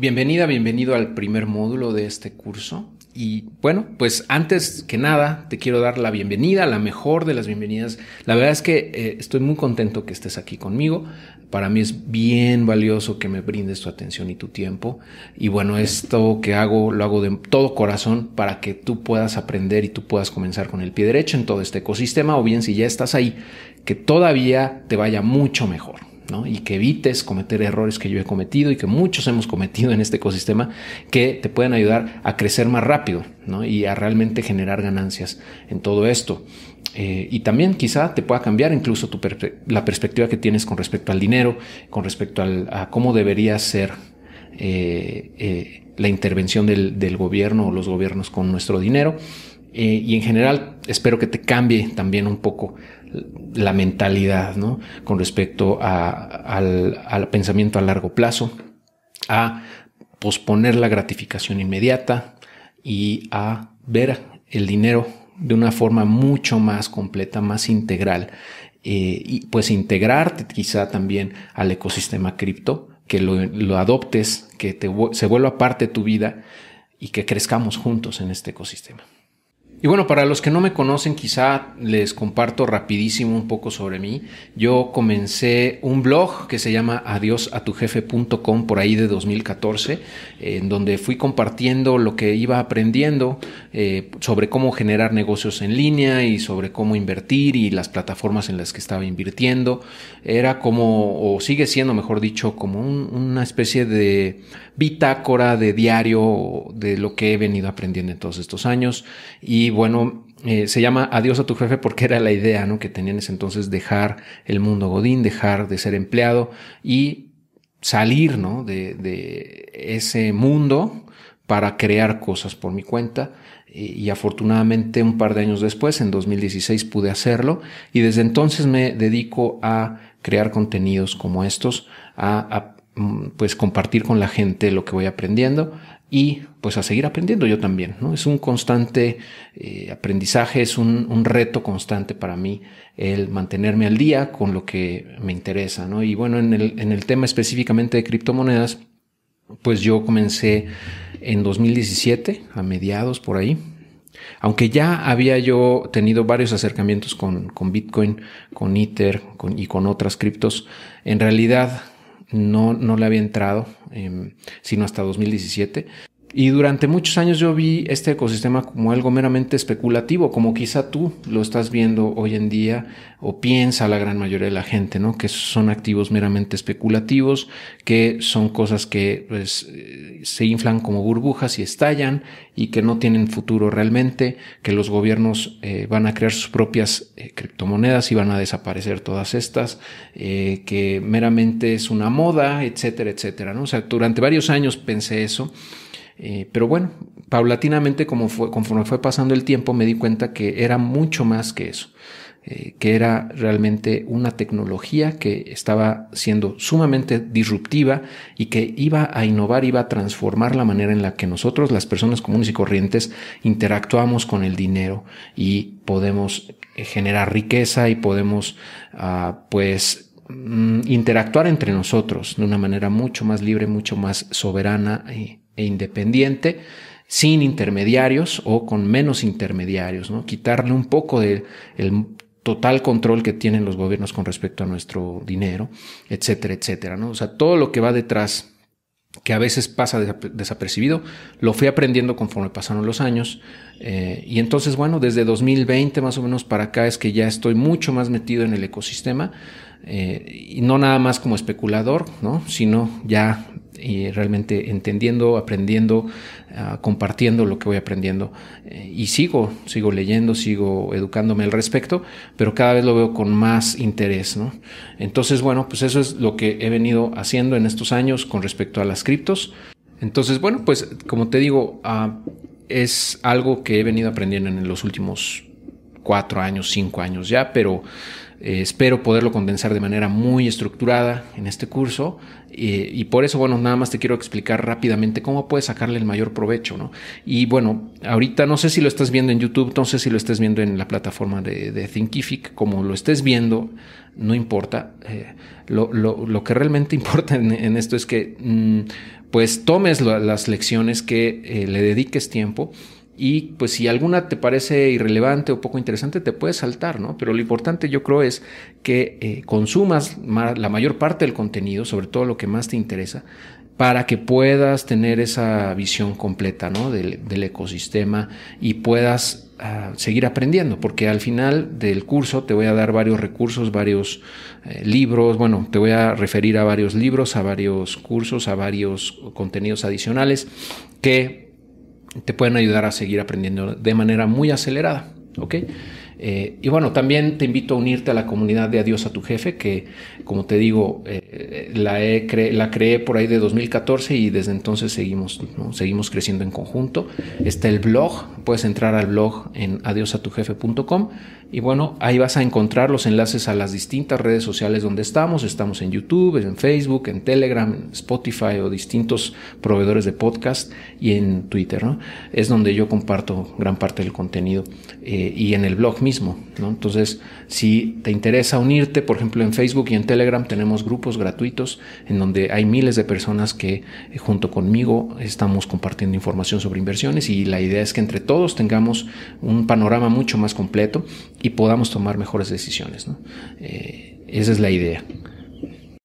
Bienvenida, bienvenido al primer módulo de este curso. Y bueno, pues antes que nada te quiero dar la bienvenida, la mejor de las bienvenidas. La verdad es que eh, estoy muy contento que estés aquí conmigo. Para mí es bien valioso que me brindes tu atención y tu tiempo. Y bueno, esto que hago lo hago de todo corazón para que tú puedas aprender y tú puedas comenzar con el pie derecho en todo este ecosistema o bien si ya estás ahí, que todavía te vaya mucho mejor y que evites cometer errores que yo he cometido y que muchos hemos cometido en este ecosistema que te pueden ayudar a crecer más rápido y a realmente generar ganancias en todo esto. Eh, y también quizá te pueda cambiar incluso tu la perspectiva que tienes con respecto al dinero, con respecto a cómo debería ser eh, eh, la intervención del, del, gobierno o los gobiernos con nuestro dinero. Y en general espero que te cambie también un poco la mentalidad, ¿no? Con respecto al, pensamiento a largo plazo, a posponer la gratificación inmediata y a ver el dinero de una forma mucho más completa, más integral. Eh, y pues integrarte quizá también al ecosistema cripto, que lo, adoptes, que se vuelva parte de tu vida y que crezcamos juntos en este ecosistema. Y bueno, para los que no me conocen, quizá les comparto rapidísimo un poco sobre mí. Yo comencé un blog que se llama adiosatujefe.com por ahí de 2014, en donde fui compartiendo lo que iba aprendiendo eh, sobre cómo generar negocios en línea y sobre cómo invertir y las plataformas en las que estaba invirtiendo. Era como, o sigue siendo, mejor dicho, como una especie de bitácora de diario de lo que he venido aprendiendo en todos estos años. Y bueno, eh, se llama Adiós a tu jefe porque era la idea ¿no? que tenían ese entonces dejar el mundo Godín, dejar de ser empleado y salir ¿no? de, de ese mundo para crear cosas por mi cuenta y afortunadamente un par de años después, en 2016, pude hacerlo y desde entonces me dedico a crear contenidos como estos, a, pues compartir con la gente lo que voy aprendiendo y pues a seguir aprendiendo yo también, ¿no? Es un constante eh, aprendizaje, es un, reto constante para mí el mantenerme al día con lo que me interesa, ¿no? Y bueno, en el, en el tema específicamente de criptomonedas, pues yo comencé en 2017, a mediados por ahí, aunque ya había yo tenido varios acercamientos con, con Bitcoin, con Ether y con otras criptos, en realidad no, no le había entrado, em, sino hasta 2017. Y durante muchos años yo vi este ecosistema como algo meramente especulativo, como quizá tú lo estás viendo hoy en día o piensa la gran mayoría de la gente, ¿no? Que son activos meramente especulativos, que son cosas que pues, eh, se inflan como burbujas y estallan y que no tienen futuro realmente, que los gobiernos eh, van a crear sus propias eh, criptomonedas y van a desaparecer todas estas, que meramente es una moda, etcétera, etcétera, ¿no? O sea, durante varios años pensé eso. Eh, pero bueno, paulatinamente, como fue, conforme fue pasando el tiempo, me di cuenta que era mucho más que eso, eh, que era realmente una tecnología que estaba siendo sumamente disruptiva y que iba a innovar, iba a transformar la manera en la que nosotros, las personas comunes y corrientes, interactuamos con el dinero y podemos eh, generar riqueza y podemos, ah, pues, mm, interactuar entre nosotros de una manera mucho más libre, mucho más soberana e independiente, sin intermediarios o con menos intermediarios. Quitarle un poco del total control que tienen los gobiernos con respecto a nuestro dinero, etcétera, etcétera. O sea, todo lo que va detrás que a veces pasa desapercibido, lo fui aprendiendo conforme pasaron los años. Eh, y entonces, bueno, desde 2020 más o menos para acá es que ya estoy mucho más metido en el ecosistema, eh, y no nada más como especulador, ¿no? sino ya y realmente entendiendo, aprendiendo, ah, compartiendo lo que voy aprendiendo. Eh, y sigo, sigo leyendo, sigo educándome al respecto, pero cada vez lo veo con más interés. ¿no? Entonces, bueno, pues eso es lo que he venido haciendo en estos años con respecto a las criptos. Entonces, bueno, pues como te digo, ah, es algo que he venido aprendiendo en los últimos cuatro años, cinco años ya, pero Eh, espero poderlo condensar de manera muy estructurada en este curso y por eso, bueno, nada más te quiero explicar rápidamente cómo puedes sacarle el mayor provecho, ¿no? Y bueno, ahorita no sé si lo estás viendo en YouTube, no sé si lo estás viendo en la plataforma de, de Thinkific, como lo estés viendo, no importa. Eh, lo, lo, lo, que realmente importa en, en esto es que mm, pues tomes las lecciones, que eh, le dediques tiempo y pues si alguna te parece irrelevante o poco interesante, te puedes saltar, ¿no? Pero lo importante yo creo es que eh, consumas la mayor parte del contenido, sobre todo lo que más te interesa, para que puedas tener esa visión completa, ¿no? Del, ecosistema y puedas uh, seguir aprendiendo, porque al final del curso te voy a dar varios recursos, varios eh, libros, bueno, te voy a referir a varios libros, a varios cursos, a varios contenidos adicionales que te pueden ayudar a seguir aprendiendo de manera muy acelerada. ¿ok? Eh, y bueno, también te invito a unirte a la comunidad de Adiós a tu jefe, que como te digo, eh, cre la creé por ahí de 2014 y desde entonces seguimos, seguimos creciendo en conjunto. Está el blog, puedes entrar al blog en adiosatujefe.com y bueno, ahí vas a encontrar los enlaces a las distintas redes sociales donde estamos. Estamos en YouTube, en Facebook, en Telegram, en Spotify o distintos proveedores de podcast y en Twitter. Es donde yo comparto gran parte del contenido eh, y en el blog mismo. Entonces, si te interesa unirte, por ejemplo, en Facebook y en Telegram tenemos grupos gratuitos en donde hay miles de personas que eh, junto conmigo estamos compartiendo información sobre inversiones y la idea es que entre todos tengamos un panorama mucho más completo y podamos tomar mejores decisiones. Eh, esa es la idea.